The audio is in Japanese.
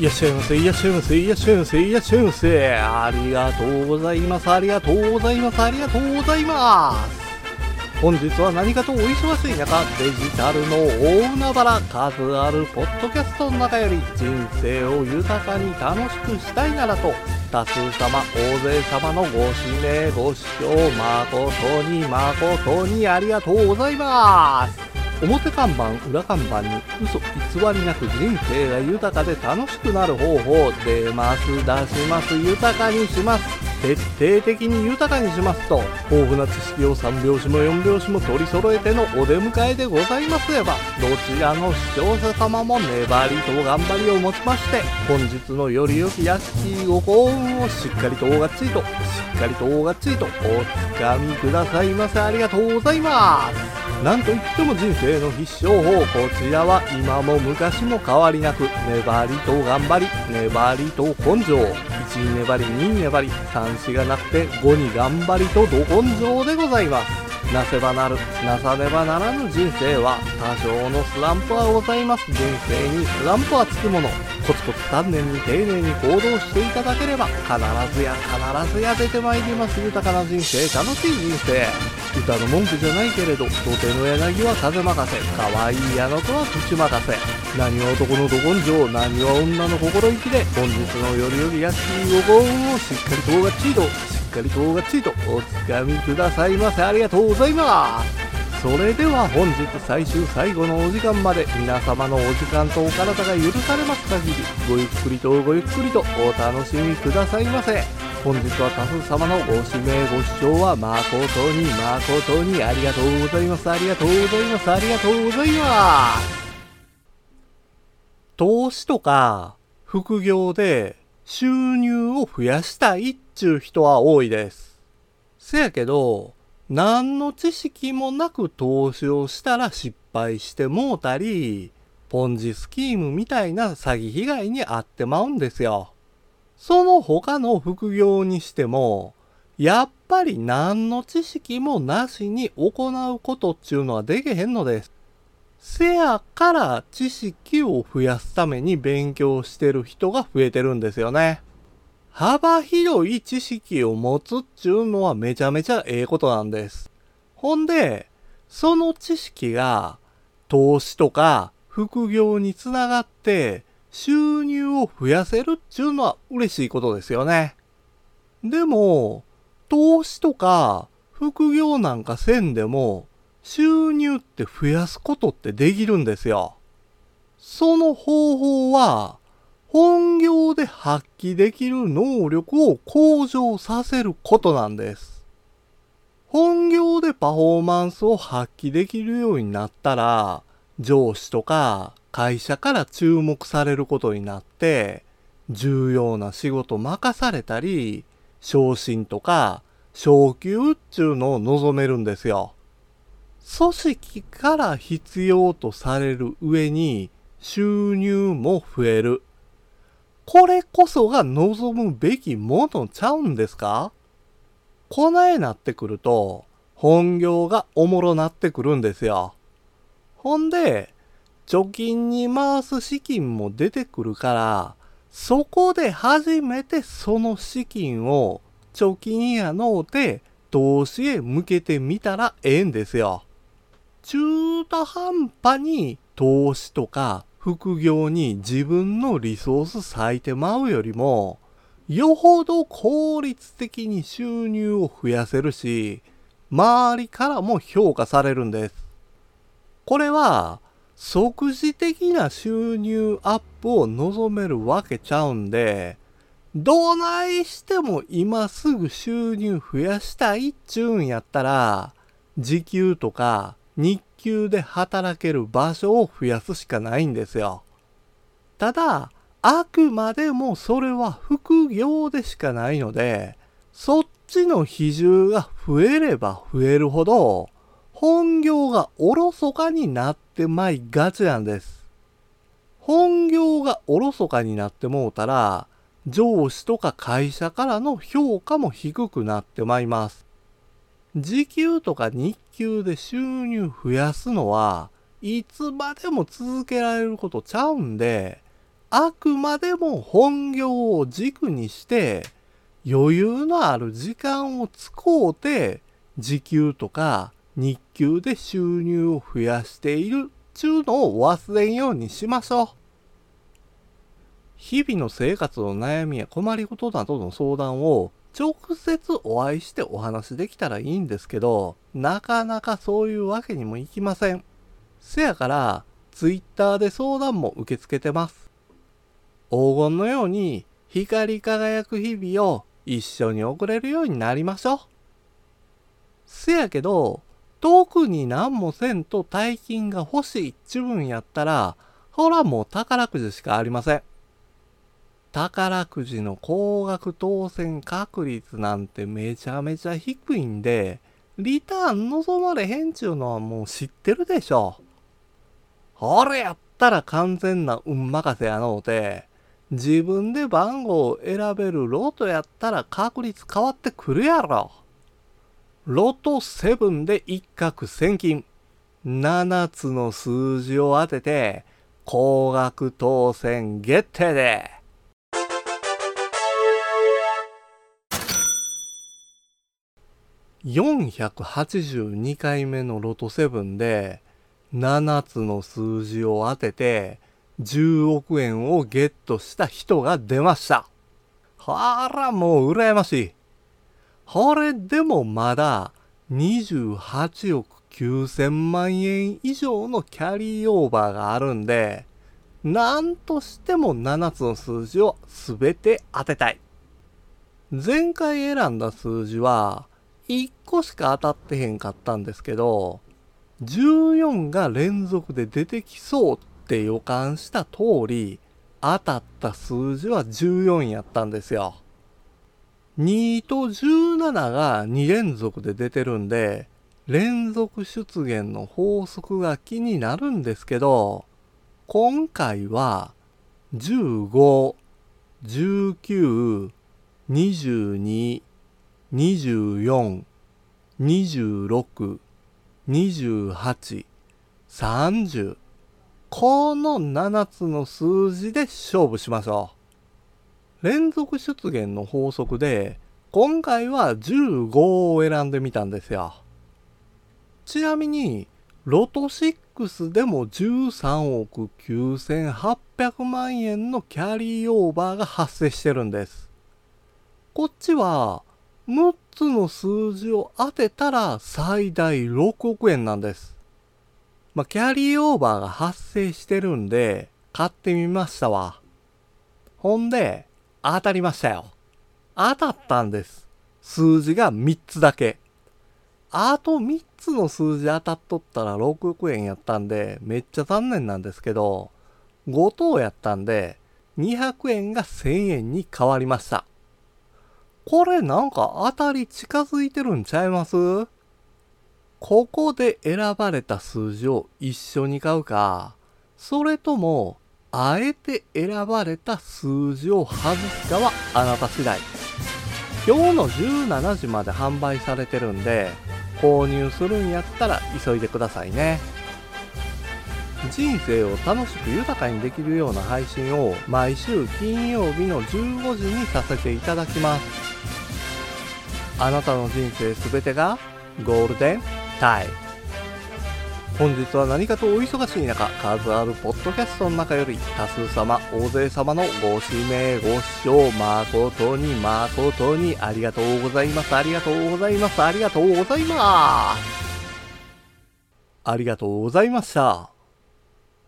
いらっしゃいませいらっしゃいませいらっしゃいませいらっしゃいませ。ありがとうございますありがとうございますありがとうございます。本日は何かとお忙しい中デジタルの大海原数あるポッドキャストの中より人生を豊かに楽しくしたいならと多数様大勢様のご指名ご視聴誠に誠にありがとうございます。表看板裏看板に嘘偽りなく人生が豊かで楽しくなる方法出ます出します豊かにします徹底的に豊かにしますと豊富な知識を3拍子も4拍子も取り揃えてのお出迎えでございますればどちらの視聴者様も粘りと頑張りをもちまして本日のより良き屋敷ご幸運をしっかりとおがっちりとしっかりとおがっちりとおつかみくださいませありがとうございますなんといっても人生の必勝法。こちらは今も昔も変わりなく粘りと頑張り粘りと根性。1に粘り2に粘り。3子がなくて5に頑張りとど根性でございます。なせばなる、なさねばならぬ人生は多少のスランプはございます。人生にスランプはつくもの。コツコツ丹念に丁寧に行動していただければ必ずや必ずや出てまいります。豊かな人生楽しい人生。歌の文句じゃないけれど土手の柳は風任せ可愛い矢の子は口任せ。何は男のど根性何は女の心意気で本日のよりより安いご幸運をしっかりとがっちりとしっかりとがっちりとおつかみくださいませ。ありがとうございます。それでは本日最終最後のお時間まで皆様のお時間とお体が許されます限りごゆっくりとごゆっくりとお楽しみくださいませ。本日は多数様のご指名ご視聴は誠に誠にありがとうございます。ありがとうございます。ありがとうございます。投資とか副業で収入を増やしたいっちゅう人は多いです。せやけど、何の知識もなく投資をしたら失敗してもうたり、ポンジスキームみたいな詐欺被害に遭ってまうんです。よ。その他の副業にしても、やっぱり何の知識もなしに行うことっちゅうのはできへんのです。せやから知識を増やすために勉強してる人が増えてるんですよね。幅広い知識を持つっちゅうのはめちゃめちゃええことなんです。ほんで、その知識が投資とか副業につながって収入を増やせるっちゅうのは嬉しいことですよね。でも、投資とか副業なんかせんでも収入って増やすことってできるんですよ。その方法は本業で発揮できる能力を向上させることなんです。本業でパフォーマンスを発揮できるようになったら、上司とか会社から注目されることになって、重要な仕事任されたり、昇進とか昇給っちゅうのを望めるんですよ。組織から必要とされる上に収入も増える。これこそが望むべきものちゃうんですか？こないなってくると、本業がおもろなってくるんですよ。ほんで、貯金に回す資金も出てくるから、そこで初めてその資金を貯金やのうて投資へ向けてみたらええんですよ。中途半端に投資とか副業に自分のリソース割いてまうよりも、よほど効率的に収入を増やせるし、周りからも評価されるんです。これは、即時的な収入アップを望めるわけちゃうんで、どないしても今すぐ収入増やしたいっちゅうんやったら、時給とか日給で働ける場所を増やすしかないんですよ。ただ、あくまでもそれは副業でしかないので、そっちの比重が増えれば増えるほど、本業がおろそかになってまいがちなんです。本業がおろそかになってもうたら、上司とか会社からの評価も低くなってまいます。時給とか日給で収入増やすのはいつまでも続けられることちゃうんで、あくまでも本業を軸にして余裕のある時間を使うて時給とか日給で収入を増やしているちゅうのを忘れんようにしましょう。日々の生活の悩みや困りごとなどの相談を直接お会いしてお話できたらいいんですけど、なかなかそういうわけにもいきません。せやから、Twitter で相談も受け付けてます。黄金のように光り輝く日々を一緒に送れるようになりましょう。せやけど、特に何もせんと大金が欲しいっちゅうんやったら、ほらもう宝くじしかありません。宝くじの高額当選確率なんてめちゃめちゃ低いんで、リターン望まれへんちゅうのはもう知ってるでしょ。ほれやったら完全な運任せやのうて、自分で番号を選べるロートやったら確率変わってくるやろ。ロト7で一攫千金。7つの数字を当てて、高額当選決定で。482回目のロト7で7つの数字を当てて10億円をゲットした人が出ました。はら、もう羨ましい。これでもまだ28億9000万円以上のキャリーオーバーがあるんで、なんとしても7つの数字を全て当てたい。前回選んだ数字は1個しか当たってへんかったんですけど、14が連続で出てきそうって予感した通り、当たった数字は14やったんですよ。2と17が2連続で出てるんで、連続出現の法則が気になるんですけど、今回は15、19、22、24、26、28、30この7つの数字で勝負しましょう。連続出現の法則で今回は15を選んでみたんですよ。ちなみにロト6でも13億9800万円のキャリーオーバーが発生してるんです。こっちは6つの数字を当てたら最大6億円なんです。まあ、キャリーオーバーが発生してるんで、買ってみましたわ。ほんで、当たりましたよ。当たったんです。数字が3つだけ。あと3つの数字当たっとったら6億円やったんで、めっちゃ残念なんですけど、5等やったんで、200円が1000円に変わりました。これなんか当たり近づいてるんちゃいます？ここで選ばれた数字を一緒に買うか、それとも、あえて選ばれた数字を外すかはあなた次第。今日の17時まで販売されてるんで、購入するんやったら急いでくださいね。人生を楽しく豊かにできるような配信を毎週金曜日の15時にさせていただきます。あなたの人生すべてがゴールデンタイム本日は何かとお忙しい中数あるポッドキャストの中より多数様大勢様のご指名ご視聴誠に誠にありがとうございます。ありがとうございます。ありがとうございます。ありがとうございました。